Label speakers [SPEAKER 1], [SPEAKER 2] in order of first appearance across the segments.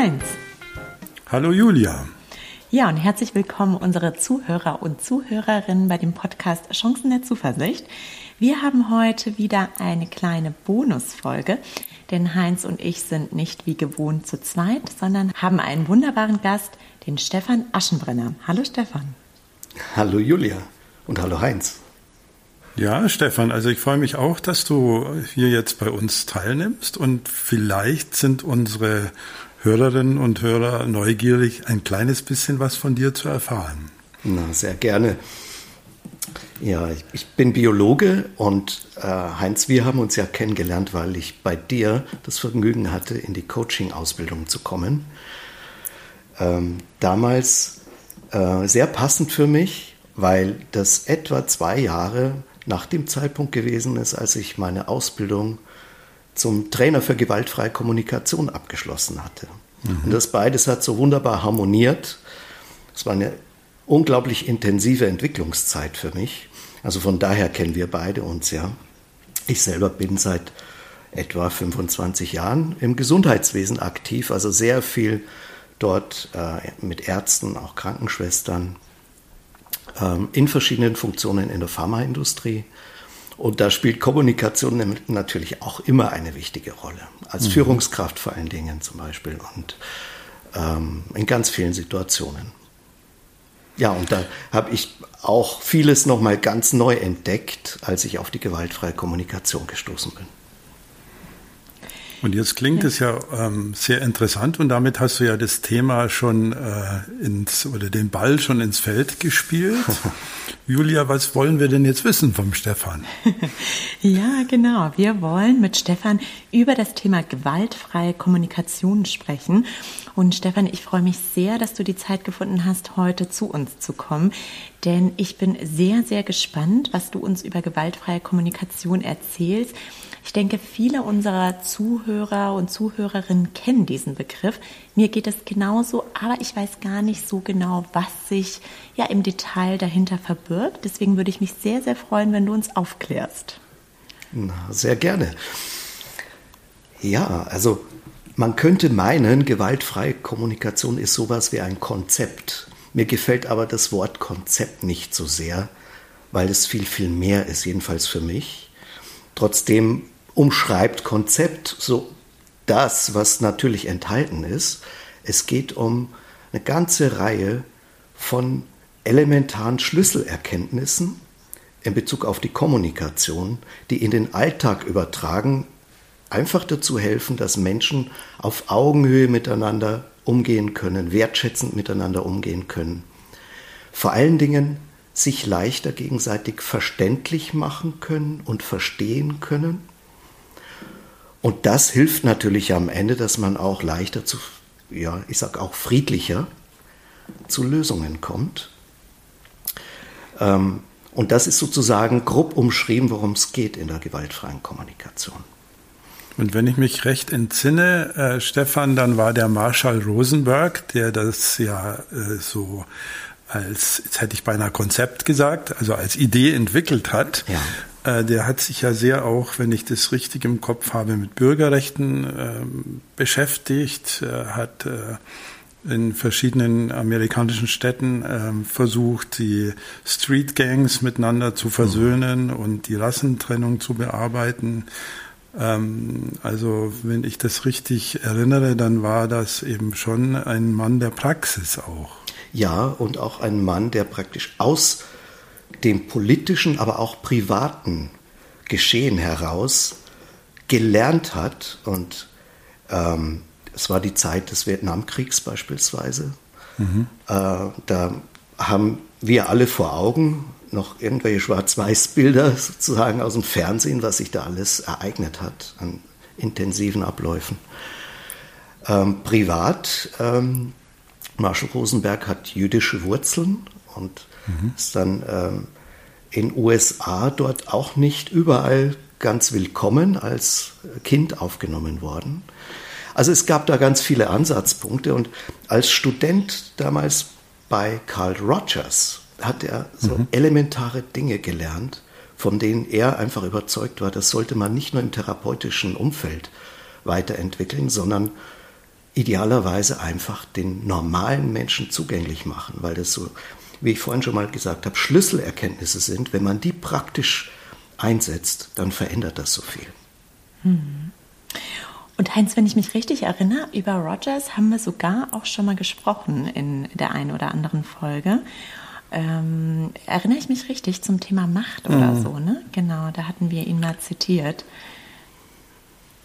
[SPEAKER 1] Heinz.
[SPEAKER 2] Hallo Julia.
[SPEAKER 1] Ja, und herzlich willkommen unsere Zuhörer und Zuhörerinnen bei dem Podcast Chancen der Zuversicht. Wir haben heute wieder eine kleine Bonusfolge, denn Heinz und ich sind nicht wie gewohnt zu zweit, sondern haben einen wunderbaren Gast, den Stefan Aschenbrenner. Hallo Stefan.
[SPEAKER 3] Hallo Julia und hallo Heinz.
[SPEAKER 2] Ja, Stefan, also ich freue mich auch, dass du hier jetzt bei uns teilnimmst und vielleicht sind unsere Hörerinnen und Hörer neugierig, ein kleines bisschen was von dir zu erfahren.
[SPEAKER 3] Na, sehr gerne. Ja, ich bin Biologe und äh, Heinz, wir haben uns ja kennengelernt, weil ich bei dir das Vergnügen hatte, in die Coaching-Ausbildung zu kommen. Ähm, damals äh, sehr passend für mich, weil das etwa zwei Jahre nach dem Zeitpunkt gewesen ist, als ich meine Ausbildung zum Trainer für gewaltfreie Kommunikation abgeschlossen hatte. Mhm. Und das beides hat so wunderbar harmoniert. Es war eine unglaublich intensive Entwicklungszeit für mich. Also von daher kennen wir beide uns ja. Ich selber bin seit etwa 25 Jahren im Gesundheitswesen aktiv, also sehr viel dort äh, mit Ärzten, auch Krankenschwestern, ähm, in verschiedenen Funktionen in der Pharmaindustrie. Und da spielt Kommunikation natürlich auch immer eine wichtige Rolle. Als mhm. Führungskraft vor allen Dingen zum Beispiel und ähm, in ganz vielen Situationen. Ja, und da habe ich auch vieles nochmal ganz neu entdeckt, als ich auf die gewaltfreie Kommunikation gestoßen bin.
[SPEAKER 2] Und jetzt klingt es ja ähm, sehr interessant und damit hast du ja das Thema schon äh, ins oder den Ball schon ins Feld gespielt. Julia, was wollen wir denn jetzt wissen vom Stefan?
[SPEAKER 1] ja, genau. Wir wollen mit Stefan über das Thema gewaltfreie Kommunikation sprechen. Und Stefan, ich freue mich sehr, dass du die Zeit gefunden hast, heute zu uns zu kommen. Denn ich bin sehr, sehr gespannt, was du uns über gewaltfreie Kommunikation erzählst. Ich denke, viele unserer Zuhörer und Zuhörerinnen kennen diesen Begriff. Mir geht es genauso, aber ich weiß gar nicht so genau, was sich ja im Detail dahinter verbirgt. Deswegen würde ich mich sehr, sehr freuen, wenn du uns aufklärst.
[SPEAKER 3] Na, sehr gerne. Ja, also man könnte meinen, gewaltfreie Kommunikation ist sowas wie ein Konzept. Mir gefällt aber das Wort Konzept nicht so sehr, weil es viel, viel mehr ist, jedenfalls für mich. Trotzdem umschreibt Konzept so das, was natürlich enthalten ist. Es geht um eine ganze Reihe von elementaren Schlüsselerkenntnissen in Bezug auf die Kommunikation, die in den Alltag übertragen einfach dazu helfen, dass Menschen auf Augenhöhe miteinander umgehen können, wertschätzend miteinander umgehen können. Vor allen Dingen sich leichter gegenseitig verständlich machen können und verstehen können. Und das hilft natürlich am Ende, dass man auch leichter zu, ja, ich sag auch friedlicher zu Lösungen kommt. Ähm, und das ist sozusagen grob umschrieben, worum es geht in der gewaltfreien Kommunikation.
[SPEAKER 2] Und wenn ich mich recht entsinne, äh, Stefan, dann war der Marshall Rosenberg, der das ja äh, so als, jetzt hätte ich beinahe Konzept gesagt, also als Idee entwickelt hat. Ja. Äh, der hat sich ja sehr auch, wenn ich das richtig im Kopf habe, mit Bürgerrechten äh, beschäftigt, er hat äh, in verschiedenen amerikanischen Städten äh, versucht, die Street Gangs miteinander zu versöhnen mhm. und die Rassentrennung zu bearbeiten. Ähm, also wenn ich das richtig erinnere, dann war das eben schon ein Mann der Praxis auch.
[SPEAKER 3] Ja, und auch ein Mann, der praktisch aus dem politischen, aber auch privaten Geschehen heraus gelernt hat. Und ähm, es war die Zeit des Vietnamkriegs beispielsweise. Mhm. Äh, da haben wir alle vor Augen noch irgendwelche Schwarz-Weiß-Bilder sozusagen aus dem Fernsehen, was sich da alles ereignet hat an intensiven Abläufen. Ähm, privat ähm, Marshall Rosenberg hat jüdische Wurzeln und mhm. ist dann ähm, in USA dort auch nicht überall ganz willkommen als Kind aufgenommen worden. Also es gab da ganz viele Ansatzpunkte und als Student damals bei Carl Rogers hat er so mhm. elementare Dinge gelernt, von denen er einfach überzeugt war, das sollte man nicht nur im therapeutischen Umfeld weiterentwickeln, sondern idealerweise einfach den normalen Menschen zugänglich machen, weil das so, wie ich vorhin schon mal gesagt habe, Schlüsselerkenntnisse sind. Wenn man die praktisch einsetzt, dann verändert das so viel.
[SPEAKER 1] Hm. Und Heinz, wenn ich mich richtig erinnere, über Rogers haben wir sogar auch schon mal gesprochen in der einen oder anderen Folge. Ähm, erinnere ich mich richtig zum Thema Macht oder mhm. so, ne? Genau, da hatten wir ihn mal zitiert.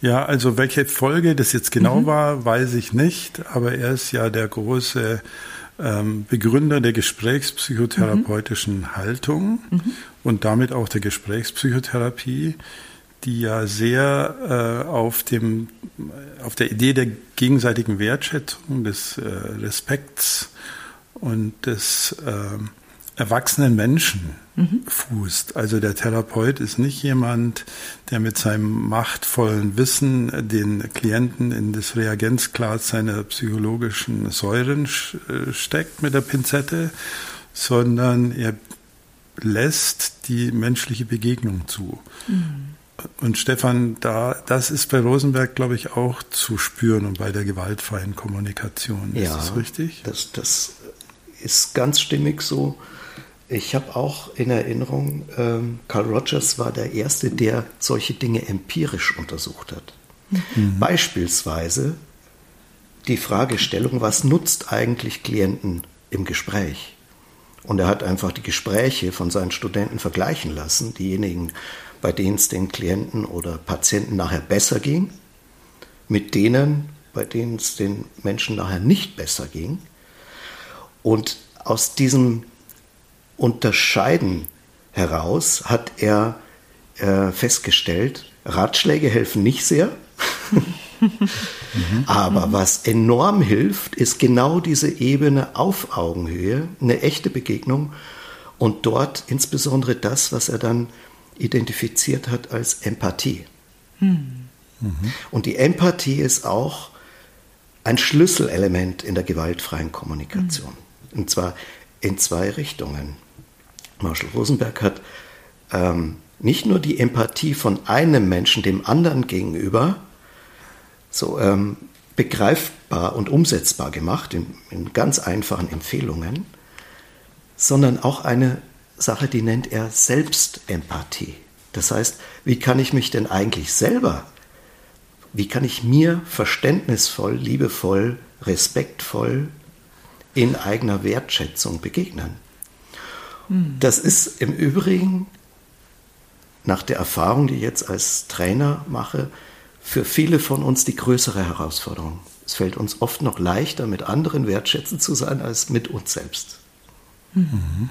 [SPEAKER 2] Ja, also welche Folge das jetzt genau mhm. war, weiß ich nicht, aber er ist ja der große ähm, Begründer der gesprächspsychotherapeutischen mhm. Haltung mhm. und damit auch der Gesprächspsychotherapie, die ja sehr äh, auf, dem, auf der Idee der gegenseitigen Wertschätzung, des äh, Respekts und des äh, erwachsenen Menschen mhm. fußt. Also der Therapeut ist nicht jemand, der mit seinem machtvollen Wissen den Klienten in das Reagenzglas seiner psychologischen Säuren äh, steckt mit der Pinzette, sondern er lässt die menschliche Begegnung zu. Mhm. Und Stefan, da, das ist bei Rosenberg, glaube ich, auch zu spüren und bei der gewaltfreien Kommunikation. Ist
[SPEAKER 3] ja,
[SPEAKER 2] das richtig?
[SPEAKER 3] Das, das ist ganz stimmig so. Ich habe auch in Erinnerung, ähm, Carl Rogers war der Erste, der solche Dinge empirisch untersucht hat. Mhm. Beispielsweise die Fragestellung, was nutzt eigentlich Klienten im Gespräch? Und er hat einfach die Gespräche von seinen Studenten vergleichen lassen, diejenigen, bei denen es den Klienten oder Patienten nachher besser ging, mit denen, bei denen es den Menschen nachher nicht besser ging. Und aus diesem Unterscheiden heraus hat er äh, festgestellt, Ratschläge helfen nicht sehr. Aber was enorm hilft, ist genau diese Ebene auf Augenhöhe, eine echte Begegnung und dort insbesondere das, was er dann identifiziert hat als Empathie. Mhm. Und die Empathie ist auch ein Schlüsselelement in der gewaltfreien Kommunikation. Mhm. Und zwar in zwei Richtungen. Marshall Rosenberg hat ähm, nicht nur die Empathie von einem Menschen dem anderen gegenüber so ähm, begreifbar und umsetzbar gemacht in, in ganz einfachen Empfehlungen, sondern auch eine Sache, die nennt er Selbstempathie. Das heißt, wie kann ich mich denn eigentlich selber, wie kann ich mir verständnisvoll, liebevoll, respektvoll in eigener Wertschätzung begegnen? Hm. Das ist im Übrigen nach der Erfahrung, die ich jetzt als Trainer mache, für viele von uns die größere Herausforderung. Es fällt uns oft noch leichter, mit anderen wertschätzend zu sein, als mit uns selbst.
[SPEAKER 1] Mhm.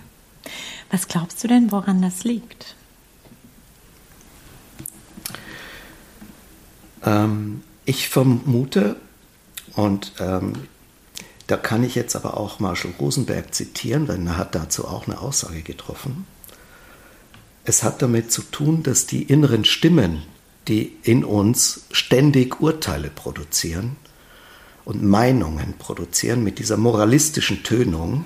[SPEAKER 1] Was glaubst du denn, woran das liegt?
[SPEAKER 3] Ähm, ich vermute, und ähm, da kann ich jetzt aber auch Marshall Rosenberg zitieren, denn er hat dazu auch eine Aussage getroffen. Es hat damit zu tun, dass die inneren Stimmen, die in uns ständig Urteile produzieren und Meinungen produzieren mit dieser moralistischen Tönung,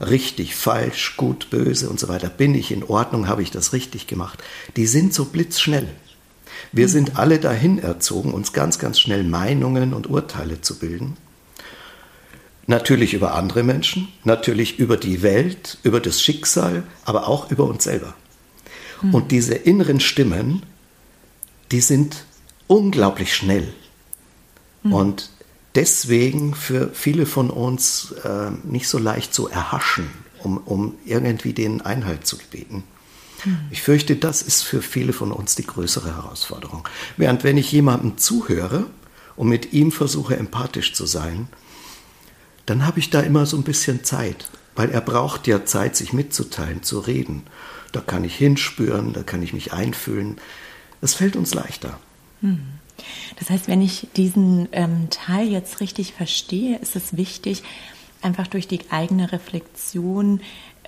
[SPEAKER 3] richtig, falsch, gut, böse und so weiter, bin ich in Ordnung, habe ich das richtig gemacht, die sind so blitzschnell. Wir sind alle dahin erzogen, uns ganz, ganz schnell Meinungen und Urteile zu bilden. Natürlich über andere Menschen, natürlich über die Welt, über das Schicksal, aber auch über uns selber. Mhm. Und diese inneren Stimmen, die sind unglaublich schnell. Mhm. Und deswegen für viele von uns äh, nicht so leicht zu erhaschen, um, um irgendwie den Einhalt zu gebieten. Mhm. Ich fürchte, das ist für viele von uns die größere Herausforderung. Während wenn ich jemandem zuhöre und mit ihm versuche empathisch zu sein, dann habe ich da immer so ein bisschen Zeit, weil er braucht ja Zeit, sich mitzuteilen, zu reden. Da kann ich hinspüren, da kann ich mich einfühlen. Das fällt uns leichter. Hm.
[SPEAKER 1] Das heißt, wenn ich diesen ähm, Teil jetzt richtig verstehe, ist es wichtig, einfach durch die eigene Reflexion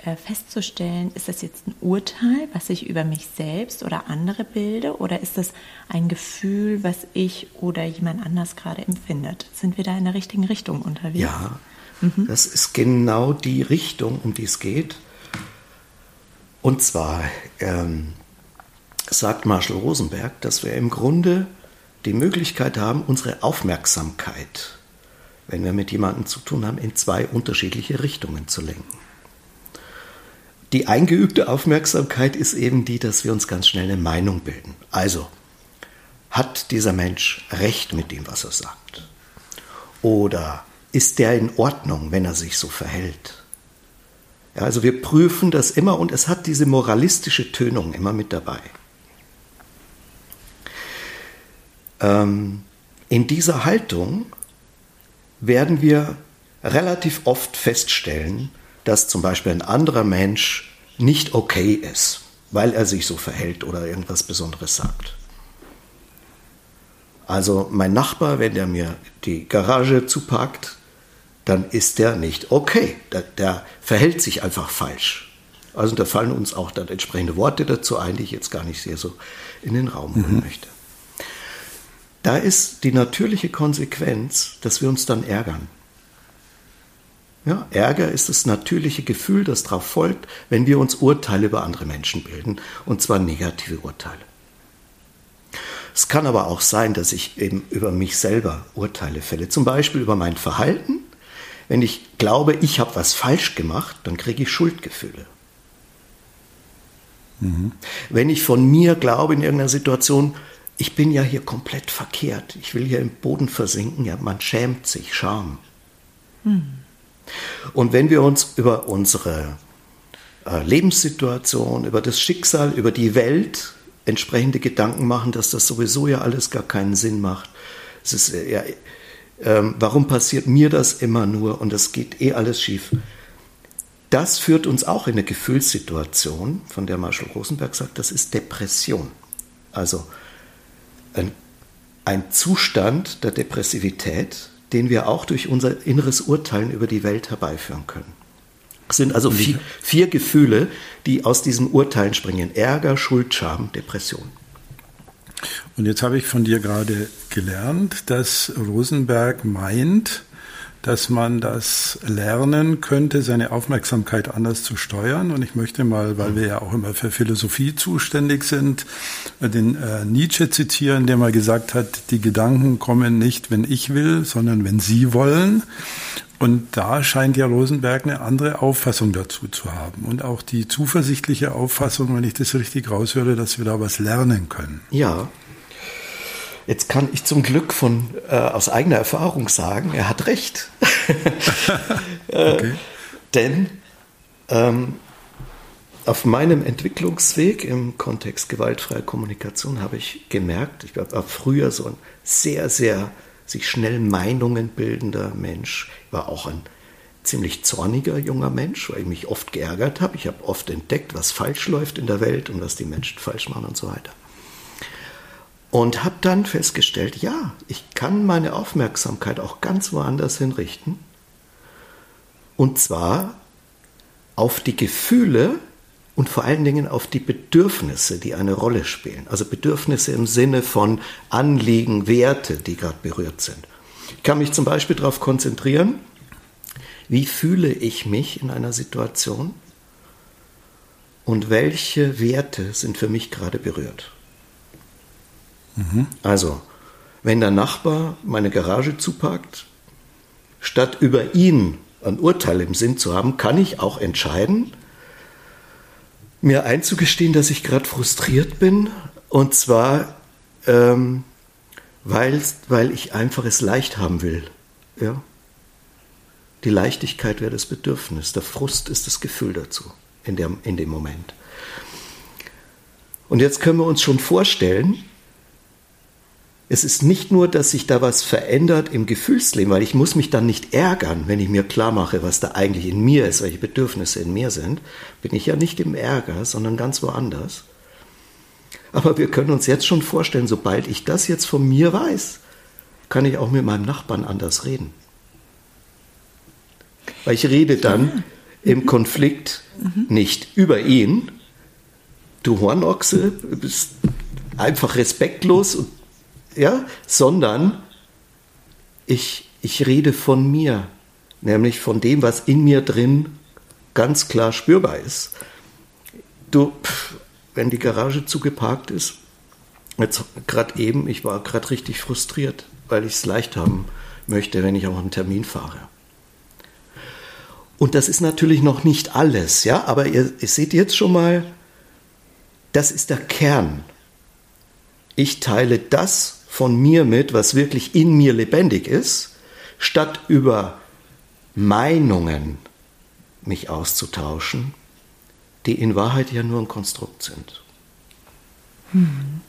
[SPEAKER 1] äh, festzustellen, ist das jetzt ein Urteil, was ich über mich selbst oder andere bilde, oder ist das ein Gefühl, was ich oder jemand anders gerade empfindet? Sind wir da in der richtigen Richtung unterwegs?
[SPEAKER 3] Ja, Mhm. Das ist genau die Richtung, um die es geht. Und zwar ähm, sagt Marshall Rosenberg, dass wir im Grunde die Möglichkeit haben, unsere Aufmerksamkeit wenn wir mit jemandem zu tun haben, in zwei unterschiedliche Richtungen zu lenken. Die eingeübte Aufmerksamkeit ist eben die, dass wir uns ganz schnell eine Meinung bilden. Also, hat dieser Mensch recht mit dem, was er sagt? Oder ist der in Ordnung, wenn er sich so verhält? Ja, also wir prüfen das immer und es hat diese moralistische Tönung immer mit dabei. Ähm, in dieser Haltung werden wir relativ oft feststellen, dass zum Beispiel ein anderer Mensch nicht okay ist, weil er sich so verhält oder irgendwas Besonderes sagt. Also mein Nachbar, wenn der mir die Garage zuparkt, dann ist der nicht okay. Der, der, verhält sich einfach falsch. Also da fallen uns auch dann entsprechende Worte dazu ein, die ich jetzt gar nicht sehr so in den Raum holen mhm. möchte. Da ist die natürliche Konsequenz, dass wir uns dann ärgern. Ja, Ärger ist das natürliche Gefühl, das darauf folgt, wenn wir uns Urteile über andere Menschen bilden, und zwar negative Urteile. Es kann aber auch sein, dass ich eben über mich selber Urteile fälle, zum Beispiel über mein Verhalten. Wenn ich glaube, ich habe was falsch gemacht, dann kriege ich Schuldgefühle. Mhm. Wenn ich von mir glaube in irgendeiner Situation, ich bin ja hier komplett verkehrt, ich will hier im Boden versinken, ja, man schämt sich, Scham. Mhm. Und wenn wir uns über unsere äh, Lebenssituation, über das Schicksal, über die Welt entsprechende Gedanken machen, dass das sowieso ja alles gar keinen Sinn macht. Es ist äh, ja, ähm, warum passiert mir das immer nur und das geht eh alles schief? Das führt uns auch in eine Gefühlssituation, von der Marshall Rosenberg sagt, das ist Depression. Also ein, ein Zustand der Depressivität, den wir auch durch unser inneres Urteilen über die Welt herbeiführen können. Es sind also vier, vier Gefühle, die aus diesem Urteilen springen. Ärger, Schuld, Scham, Depression.
[SPEAKER 2] Und jetzt habe ich von dir gerade gelernt, dass Rosenberg meint, dass man das lernen könnte, seine Aufmerksamkeit anders zu steuern. Und ich möchte mal, weil wir ja auch immer für Philosophie zuständig sind, den äh, Nietzsche zitieren, der mal gesagt hat, die Gedanken kommen nicht, wenn ich will, sondern wenn sie wollen. Und da scheint ja Rosenberg eine andere Auffassung dazu zu haben. Und auch die zuversichtliche Auffassung, wenn ich das richtig raushöre, dass wir da was lernen können.
[SPEAKER 3] Ja, Jetzt kann ich zum Glück von, äh, aus eigener Erfahrung sagen, er hat recht. Äh, okay. denn ähm, auf meinem Entwicklungsweg im Kontext gewaltfreie Kommunikation habe ich gemerkt, ich war früher so ein sehr, sehr sich schnell Meinungen bildender Mensch. Ich war auch ein ziemlich zorniger junger Mensch, weil ich mich oft geärgert habe. Ich habe oft entdeckt, was falsch läuft in der Welt und was die Menschen falsch machen und so weiter. Und habe dann festgestellt, ja, ich kann meine Aufmerksamkeit auch ganz woanders hinrichten. Und zwar auf die Gefühle und vor allen Dingen auf die Bedürfnisse, die eine Rolle spielen. Also Bedürfnisse im Sinne von Anliegen, Werte, die gerade berührt sind. Ich kann mich zum Beispiel darauf konzentrieren, wie fühle ich mich in einer Situation und welche Werte sind für mich gerade berührt. Mhm. Also, wenn der Nachbar meine Garage zupackt, statt über ihn ein Urteil im Sinn zu haben, kann ich auch entscheiden, mir einzugestehen, dass ich gerade frustriert bin. Und zwar, ähm, weil, weil ich einfach es leicht haben will. Ja? Die Leichtigkeit wäre das Bedürfnis, der Frust ist das Gefühl dazu in, der, in dem Moment. Und jetzt können wir uns schon vorstellen, es ist nicht nur, dass sich da was verändert im Gefühlsleben, weil ich muss mich dann nicht ärgern, wenn ich mir klar mache, was da eigentlich in mir ist, welche Bedürfnisse in mir sind, bin ich ja nicht im Ärger, sondern ganz woanders. Aber wir können uns jetzt schon vorstellen, sobald ich das jetzt von mir weiß, kann ich auch mit meinem Nachbarn anders reden. Weil ich rede dann im Konflikt nicht über ihn, du Hornochse, bist einfach respektlos und ja, sondern ich, ich rede von mir, nämlich von dem, was in mir drin ganz klar spürbar ist. Du, wenn die Garage zugeparkt ist, jetzt gerade eben, ich war gerade richtig frustriert, weil ich es leicht haben möchte, wenn ich auch einen Termin fahre. Und das ist natürlich noch nicht alles, ja, aber ihr, ihr seht jetzt schon mal, das ist der Kern. Ich teile das von mir mit, was wirklich in mir lebendig ist, statt über Meinungen mich auszutauschen, die in Wahrheit ja nur ein Konstrukt sind.
[SPEAKER 1] Hm.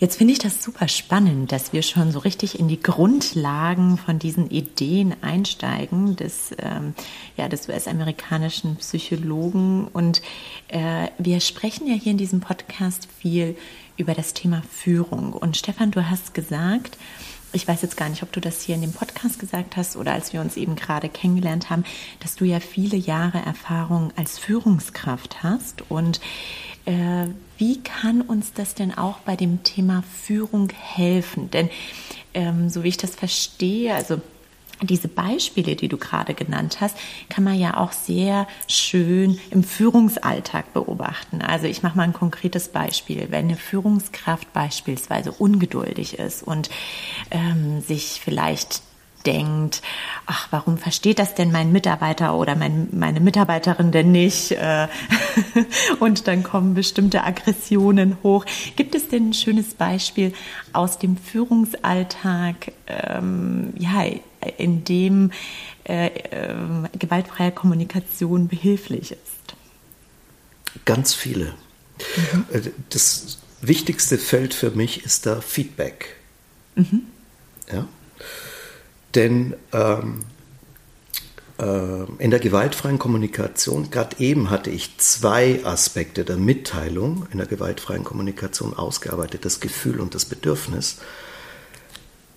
[SPEAKER 1] Jetzt finde ich das super spannend, dass wir schon so richtig in die Grundlagen von diesen Ideen einsteigen des, ähm, ja, des US-amerikanischen Psychologen. Und äh, wir sprechen ja hier in diesem Podcast viel über das Thema Führung. Und Stefan, du hast gesagt, ich weiß jetzt gar nicht, ob du das hier in dem Podcast gesagt hast oder als wir uns eben gerade kennengelernt haben, dass du ja viele Jahre Erfahrung als Führungskraft hast und äh, wie kann uns das denn auch bei dem Thema Führung helfen? Denn ähm, so wie ich das verstehe, also diese Beispiele, die du gerade genannt hast, kann man ja auch sehr schön im Führungsalltag beobachten. Also ich mache mal ein konkretes Beispiel. Wenn eine Führungskraft beispielsweise ungeduldig ist und ähm, sich vielleicht denkt, ach, warum versteht das denn mein Mitarbeiter oder mein, meine Mitarbeiterin denn nicht? Äh, und dann kommen bestimmte Aggressionen hoch. Gibt es denn ein schönes Beispiel aus dem Führungsalltag, ähm, ja, in dem äh, äh, gewaltfreie Kommunikation behilflich ist?
[SPEAKER 3] Ganz viele. Mhm. Äh, das wichtigste Feld für mich ist da Feedback. Mhm. Ja? Denn ähm, äh, in der gewaltfreien Kommunikation, gerade eben hatte ich zwei Aspekte der Mitteilung in der gewaltfreien Kommunikation ausgearbeitet, das Gefühl und das Bedürfnis.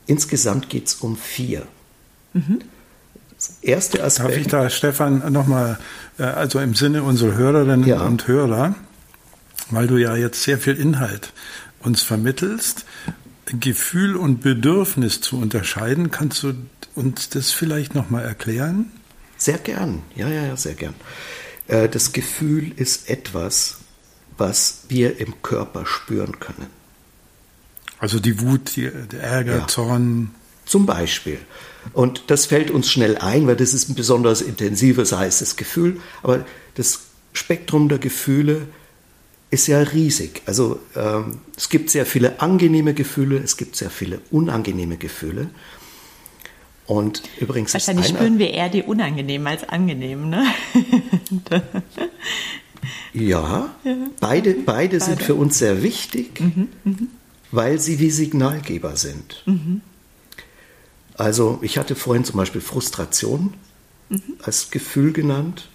[SPEAKER 3] Insgesamt geht es um vier. Mhm.
[SPEAKER 2] Das erste Aspekt. Darf ich da, Stefan, nochmal, äh, also im Sinne unserer Hörerinnen ja. und Hörer, weil du ja jetzt sehr viel Inhalt uns vermittelst, Gefühl und Bedürfnis zu unterscheiden. Kannst du uns das vielleicht nochmal erklären?
[SPEAKER 3] Sehr gern, ja, ja, ja, sehr gern. Äh, das Gefühl ist etwas, was wir im Körper spüren können.
[SPEAKER 2] Also die Wut, die, der Ärger, ja. Zorn.
[SPEAKER 3] Zum Beispiel. Und das fällt uns schnell ein, weil das ist ein besonders intensives, heißes Gefühl. Aber das Spektrum der Gefühle ist ja riesig. Also ähm, es gibt sehr viele angenehme Gefühle, es gibt sehr viele unangenehme Gefühle. Und übrigens
[SPEAKER 1] Wahrscheinlich spüren wir eher die unangenehmen als angenehmen, ne?
[SPEAKER 3] ja, beide, beide, beide, sind für uns sehr wichtig, mhm, mh. weil sie wie Signalgeber sind. Mhm. Also ich hatte vorhin zum Beispiel Frustration mhm. als Gefühl genannt.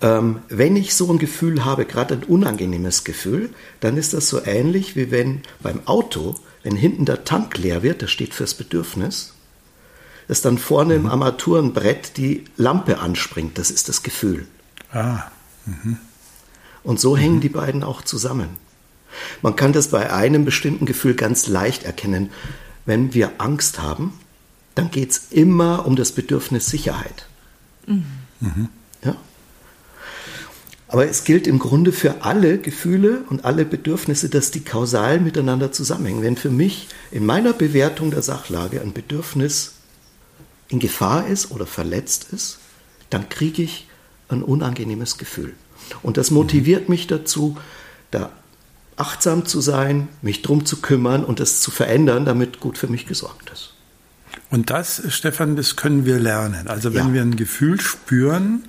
[SPEAKER 3] Ähm, wenn ich so ein Gefühl habe, gerade ein unangenehmes Gefühl, dann ist das so ähnlich wie wenn beim Auto, wenn hinten der Tank leer wird, das steht fürs Bedürfnis, dass dann vorne mhm. im Armaturenbrett die Lampe anspringt, das ist das Gefühl. Ah. Mhm. Und so mhm. hängen die beiden auch zusammen. Man kann das bei einem bestimmten Gefühl ganz leicht erkennen. Wenn wir Angst haben, dann geht es immer um das Bedürfnis Sicherheit. Mhm. mhm. Ja? Aber es gilt im Grunde für alle Gefühle und alle Bedürfnisse, dass die kausal miteinander zusammenhängen. Wenn für mich in meiner Bewertung der Sachlage ein Bedürfnis in Gefahr ist oder verletzt ist, dann kriege ich ein unangenehmes Gefühl. Und das motiviert mich dazu, da achtsam zu sein, mich drum zu kümmern und es zu verändern, damit gut für mich gesorgt ist.
[SPEAKER 2] Und das, Stefan, das können wir lernen. Also wenn ja. wir ein Gefühl spüren,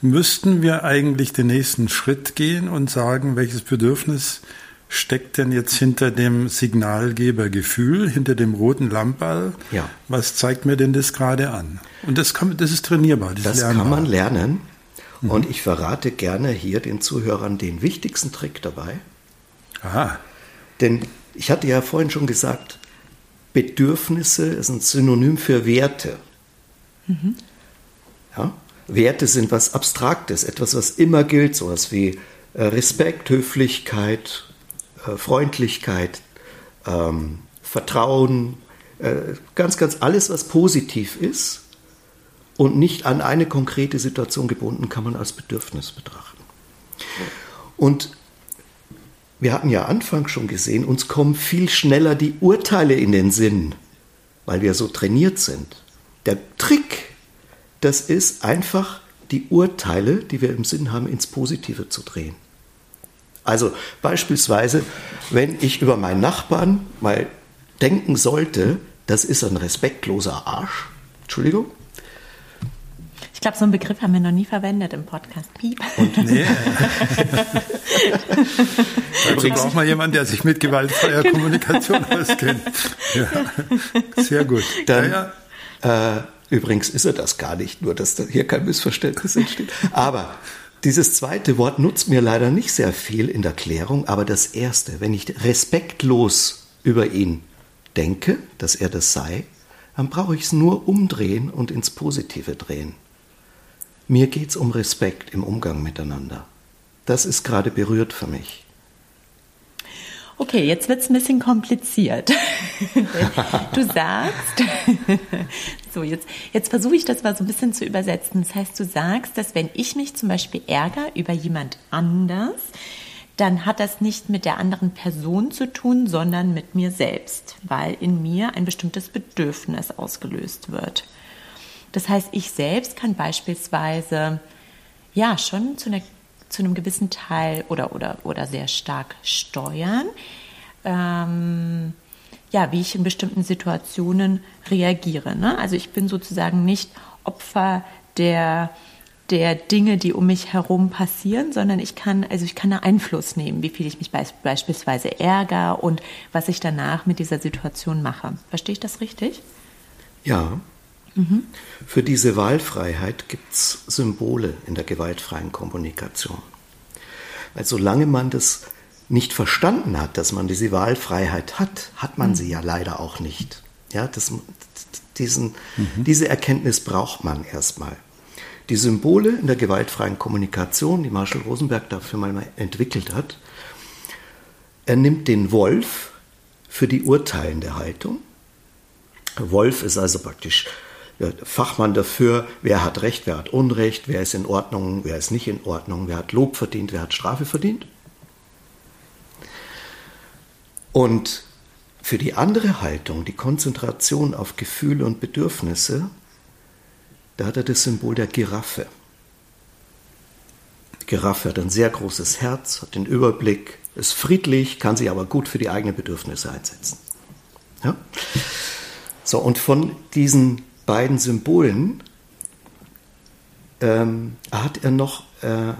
[SPEAKER 2] müssten wir eigentlich den nächsten Schritt gehen und sagen, welches Bedürfnis steckt denn jetzt hinter dem Signalgebergefühl, hinter dem roten Lammball? Ja. Was zeigt mir denn das gerade an? Und das, kann, das ist trainierbar.
[SPEAKER 3] Das, das kann man lernen. Mhm. Und ich verrate gerne hier den Zuhörern den wichtigsten Trick dabei. Aha. Denn ich hatte ja vorhin schon gesagt, Bedürfnisse ist ein Synonym für Werte. Mhm. Ja? Werte sind was Abstraktes, etwas, was immer gilt, sowas wie äh, Respekt, Höflichkeit, äh, Freundlichkeit, ähm, Vertrauen, äh, ganz, ganz alles, was positiv ist und nicht an eine konkrete Situation gebunden, kann man als Bedürfnis betrachten. Und wir hatten ja Anfang schon gesehen, uns kommen viel schneller die Urteile in den Sinn, weil wir so trainiert sind. Der Trick, das ist einfach die Urteile, die wir im Sinn haben, ins Positive zu drehen. Also beispielsweise, wenn ich über meinen Nachbarn mal denken sollte, das ist ein respektloser Arsch, Entschuldigung,
[SPEAKER 1] ich glaube, so einen Begriff haben wir noch nie verwendet im Podcast. Piep.
[SPEAKER 2] Und nee. Dazu braucht man jemanden, der sich mit gewaltfreier genau. Kommunikation auskennt. Ja. Sehr gut.
[SPEAKER 3] Dann, ja, ja. Äh, übrigens ist er das gar nicht, nur dass da hier kein Missverständnis entsteht. Aber dieses zweite Wort nutzt mir leider nicht sehr viel in der Klärung, aber das erste, wenn ich respektlos über ihn denke, dass er das sei, dann brauche ich es nur umdrehen und ins Positive drehen. Mir geht es um Respekt im Umgang miteinander. Das ist gerade berührt für mich.
[SPEAKER 1] Okay, jetzt wird es ein bisschen kompliziert. du sagst, so jetzt, jetzt versuche ich das mal so ein bisschen zu übersetzen. Das heißt, du sagst, dass wenn ich mich zum Beispiel ärgere über jemand anders, dann hat das nicht mit der anderen Person zu tun, sondern mit mir selbst, weil in mir ein bestimmtes Bedürfnis ausgelöst wird. Das heißt, ich selbst kann beispielsweise ja schon zu, einer, zu einem gewissen Teil oder, oder, oder sehr stark steuern, ähm, ja, wie ich in bestimmten Situationen reagiere. Ne? Also ich bin sozusagen nicht Opfer der, der Dinge, die um mich herum passieren, sondern ich kann, also ich kann Einfluss nehmen, wie viel ich mich beispielsweise ärgere und was ich danach mit dieser Situation mache. Verstehe ich das richtig?
[SPEAKER 3] Ja, Mhm. Für diese Wahlfreiheit gibt es Symbole in der gewaltfreien Kommunikation. Weil solange man das nicht verstanden hat, dass man diese Wahlfreiheit hat, hat man mhm. sie ja leider auch nicht. Ja, das, diesen, mhm. Diese Erkenntnis braucht man erstmal. Die Symbole in der gewaltfreien Kommunikation, die Marshall Rosenberg dafür mal entwickelt hat, er nimmt den Wolf für die urteilende Haltung. Wolf ist also praktisch Fachmann dafür, wer hat Recht, wer hat Unrecht, wer ist in Ordnung, wer ist nicht in Ordnung, wer hat Lob verdient, wer hat Strafe verdient. Und für die andere Haltung, die Konzentration auf Gefühle und Bedürfnisse, da hat er das Symbol der Giraffe. Die Giraffe hat ein sehr großes Herz, hat den Überblick, ist friedlich, kann sich aber gut für die eigenen Bedürfnisse einsetzen. Ja? So, und von diesen beiden Symbolen ähm, hat er noch äh,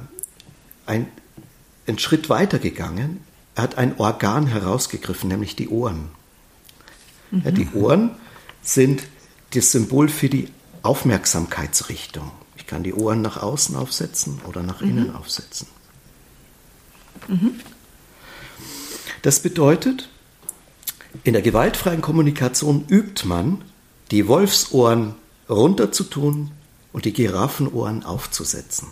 [SPEAKER 3] ein, einen Schritt weiter gegangen. Er hat ein Organ herausgegriffen, nämlich die Ohren. Mhm. Ja, die Ohren sind das Symbol für die Aufmerksamkeitsrichtung. Ich kann die Ohren nach außen aufsetzen oder nach mhm. innen aufsetzen. Mhm. Das bedeutet, in der gewaltfreien Kommunikation übt man die Wolfsohren runterzutun und die Giraffenohren aufzusetzen.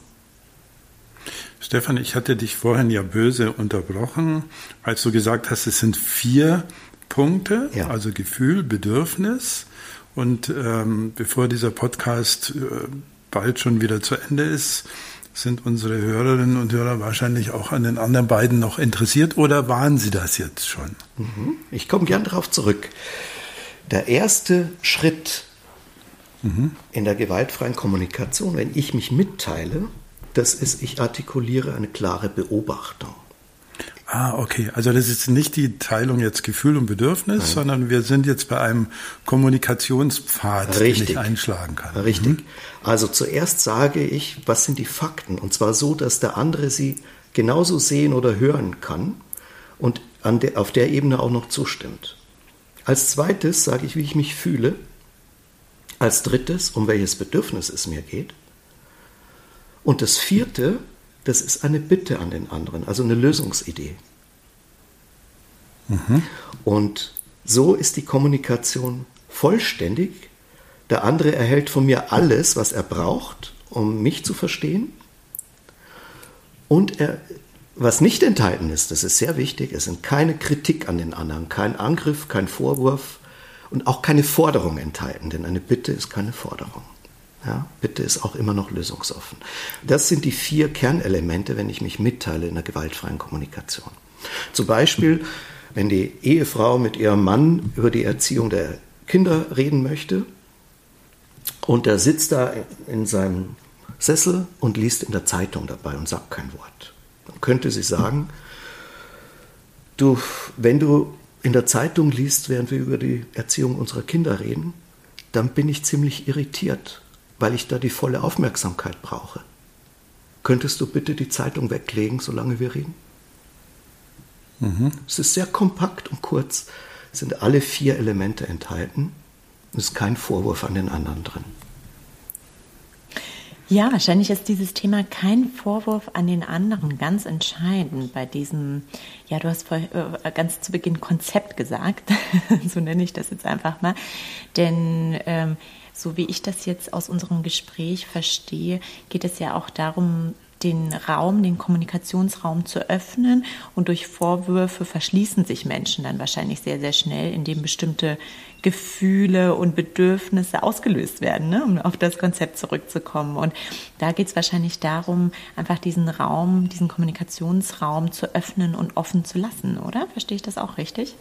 [SPEAKER 2] Stefan, ich hatte dich vorhin ja böse unterbrochen, als du gesagt hast, es sind vier Punkte, ja. also Gefühl, Bedürfnis. Und ähm, bevor dieser Podcast äh, bald schon wieder zu Ende ist, sind unsere Hörerinnen und Hörer wahrscheinlich auch an den anderen beiden noch interessiert oder waren sie das jetzt schon?
[SPEAKER 3] Mhm. Ich komme gern darauf zurück. Der erste Schritt mhm. in der gewaltfreien Kommunikation, wenn ich mich mitteile, das ist, ich artikuliere eine klare Beobachtung.
[SPEAKER 2] Ah, okay. Also das ist nicht die Teilung jetzt Gefühl und Bedürfnis, Nein. sondern wir sind jetzt bei einem Kommunikationspfad, Richtig. den ich einschlagen kann.
[SPEAKER 3] Richtig. Mhm. Also zuerst sage ich, was sind die Fakten? Und zwar so, dass der andere sie genauso sehen oder hören kann und de, auf der Ebene auch noch zustimmt. Als zweites sage ich, wie ich mich fühle. Als drittes, um welches Bedürfnis es mir geht. Und das vierte, das ist eine Bitte an den anderen, also eine Lösungsidee. Mhm. Und so ist die Kommunikation vollständig. Der andere erhält von mir alles, was er braucht, um mich zu verstehen. Und er was nicht enthalten ist, das ist sehr wichtig, es sind keine Kritik an den anderen, kein Angriff, kein Vorwurf und auch keine Forderung enthalten, denn eine Bitte ist keine Forderung. Ja, Bitte ist auch immer noch lösungsoffen. Das sind die vier Kernelemente, wenn ich mich mitteile in der gewaltfreien Kommunikation. Zum Beispiel, wenn die Ehefrau mit ihrem Mann über die Erziehung der Kinder reden möchte und er sitzt da in seinem Sessel und liest in der Zeitung dabei und sagt kein Wort. Könnte sie sagen, du, wenn du in der Zeitung liest, während wir über die Erziehung unserer Kinder reden, dann bin ich ziemlich irritiert, weil ich da die volle Aufmerksamkeit brauche. Könntest du bitte die Zeitung weglegen, solange wir reden? Mhm. Es ist sehr kompakt und kurz, es sind alle vier Elemente enthalten. Es ist kein Vorwurf an den anderen drin.
[SPEAKER 1] Ja, wahrscheinlich ist dieses Thema kein Vorwurf an den anderen. Ganz entscheidend bei diesem, ja, du hast vor, äh, ganz zu Beginn Konzept gesagt, so nenne ich das jetzt einfach mal, denn ähm, so wie ich das jetzt aus unserem Gespräch verstehe, geht es ja auch darum, den Raum, den Kommunikationsraum zu öffnen und durch Vorwürfe verschließen sich Menschen dann wahrscheinlich sehr, sehr schnell, indem bestimmte Gefühle und Bedürfnisse ausgelöst werden, ne? um auf das Konzept zurückzukommen. Und da geht es wahrscheinlich darum, einfach diesen Raum, diesen Kommunikationsraum zu öffnen und offen zu lassen, oder? Verstehe ich das auch richtig?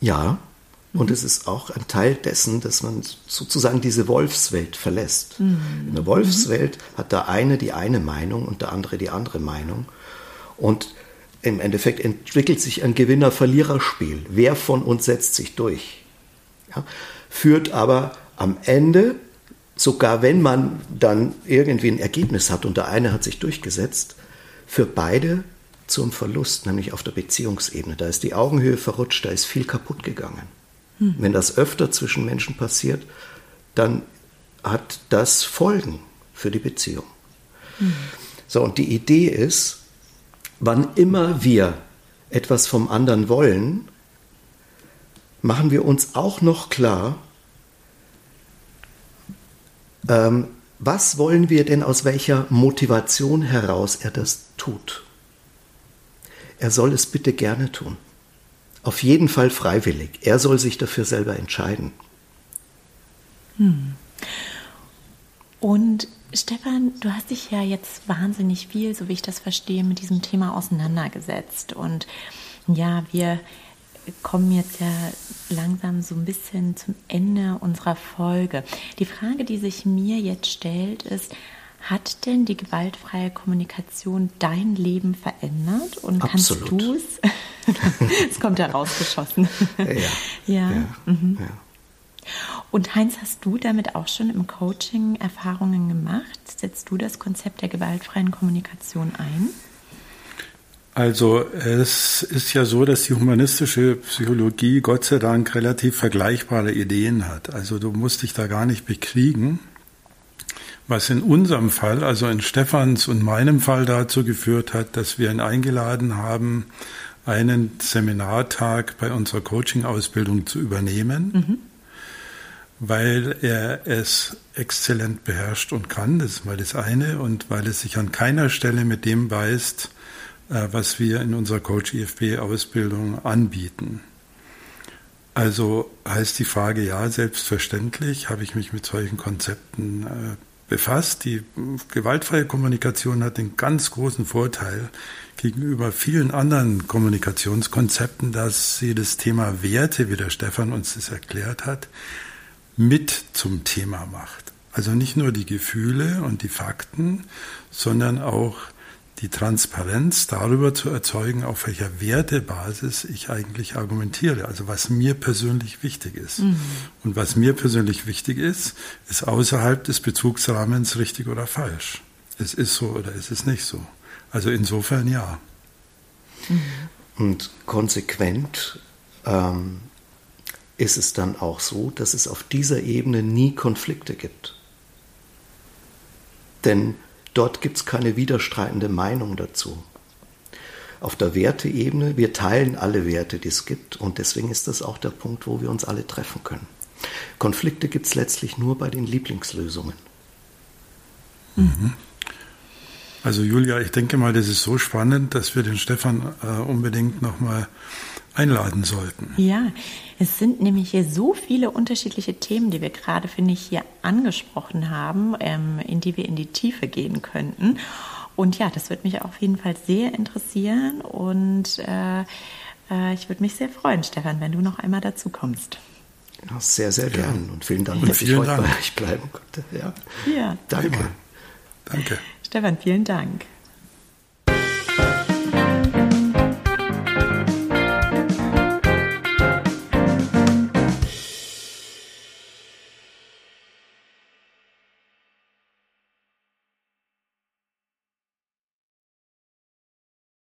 [SPEAKER 3] Ja, und es ist auch ein Teil dessen, dass man sozusagen diese Wolfswelt verlässt. Mhm. In der Wolfswelt hat der eine die eine Meinung und der andere die andere Meinung. Und im Endeffekt entwickelt sich ein Gewinner-Verlierer-Spiel. Wer von uns setzt sich durch? Ja? Führt aber am Ende, sogar wenn man dann irgendwie ein Ergebnis hat und der eine hat sich durchgesetzt, für beide zum Verlust, nämlich auf der Beziehungsebene. Da ist die Augenhöhe verrutscht, da ist viel kaputt gegangen. Hm. Wenn das öfter zwischen Menschen passiert, dann hat das Folgen für die Beziehung. Hm. So, und die Idee ist, wann immer wir etwas vom anderen wollen, machen wir uns auch noch klar, ähm, was wollen wir denn aus welcher Motivation heraus er das tut. Er soll es bitte gerne tun. Auf jeden Fall freiwillig. Er soll sich dafür selber entscheiden.
[SPEAKER 1] Hm. Und Stefan, du hast dich ja jetzt wahnsinnig viel, so wie ich das verstehe, mit diesem Thema auseinandergesetzt. Und ja, wir kommen jetzt ja langsam so ein bisschen zum Ende unserer Folge. Die Frage, die sich mir jetzt stellt, ist, hat denn die gewaltfreie Kommunikation dein Leben verändert? Und Absolut. kannst du es? es kommt ja rausgeschossen.
[SPEAKER 3] Ja. ja. ja. Mhm. ja.
[SPEAKER 1] Und Heinz, hast du damit auch schon im Coaching Erfahrungen gemacht? Setzt du das Konzept der gewaltfreien Kommunikation ein?
[SPEAKER 2] Also es ist ja so, dass die humanistische Psychologie Gott sei Dank relativ vergleichbare Ideen hat. Also du musst dich da gar nicht bekriegen was in unserem Fall, also in Stefans und meinem Fall dazu geführt hat, dass wir ihn eingeladen haben, einen Seminartag bei unserer Coaching-Ausbildung zu übernehmen, mhm. weil er es exzellent beherrscht und kann, das ist mal das eine, und weil es sich an keiner Stelle mit dem beißt, äh, was wir in unserer Coach-IFB-Ausbildung anbieten. Also heißt die Frage ja, selbstverständlich habe ich mich mit solchen Konzepten äh, befasst. Die gewaltfreie Kommunikation hat den ganz großen Vorteil gegenüber vielen anderen Kommunikationskonzepten, dass sie das Thema Werte, wie der Stefan uns das erklärt hat, mit zum Thema macht. Also nicht nur die Gefühle und die Fakten, sondern auch die Transparenz darüber zu erzeugen, auf welcher Wertebasis ich eigentlich argumentiere, also was mir persönlich wichtig ist. Mhm. Und was mir persönlich wichtig ist, ist außerhalb des Bezugsrahmens richtig oder falsch. Es ist so oder es ist nicht so. Also insofern ja.
[SPEAKER 3] Mhm. Und konsequent ähm, ist es dann auch so, dass es auf dieser Ebene nie Konflikte gibt. Denn Dort gibt es keine widerstreitende Meinung dazu. Auf der Werteebene, wir teilen alle Werte, die es gibt und deswegen ist das auch der Punkt, wo wir uns alle treffen können. Konflikte gibt es letztlich nur bei den Lieblingslösungen.
[SPEAKER 2] Mhm. Also Julia, ich denke mal, das ist so spannend, dass wir den Stefan äh, unbedingt nochmal einladen sollten.
[SPEAKER 1] Ja, es sind nämlich hier so viele unterschiedliche Themen, die wir gerade, finde ich, hier angesprochen haben, ähm, in die wir in die Tiefe gehen könnten. Und ja, das würde mich auf jeden Fall sehr interessieren und äh, äh, ich würde mich sehr freuen, Stefan, wenn du noch einmal dazu kommst.
[SPEAKER 3] Ja, sehr, sehr gern. Und vielen Dank,
[SPEAKER 2] und
[SPEAKER 3] dass
[SPEAKER 2] vielen
[SPEAKER 3] ich heute
[SPEAKER 2] Dank.
[SPEAKER 3] bei euch bleiben konnte. Ja.
[SPEAKER 1] ja.
[SPEAKER 3] Danke.
[SPEAKER 2] Danke.
[SPEAKER 1] Stefan, vielen Dank.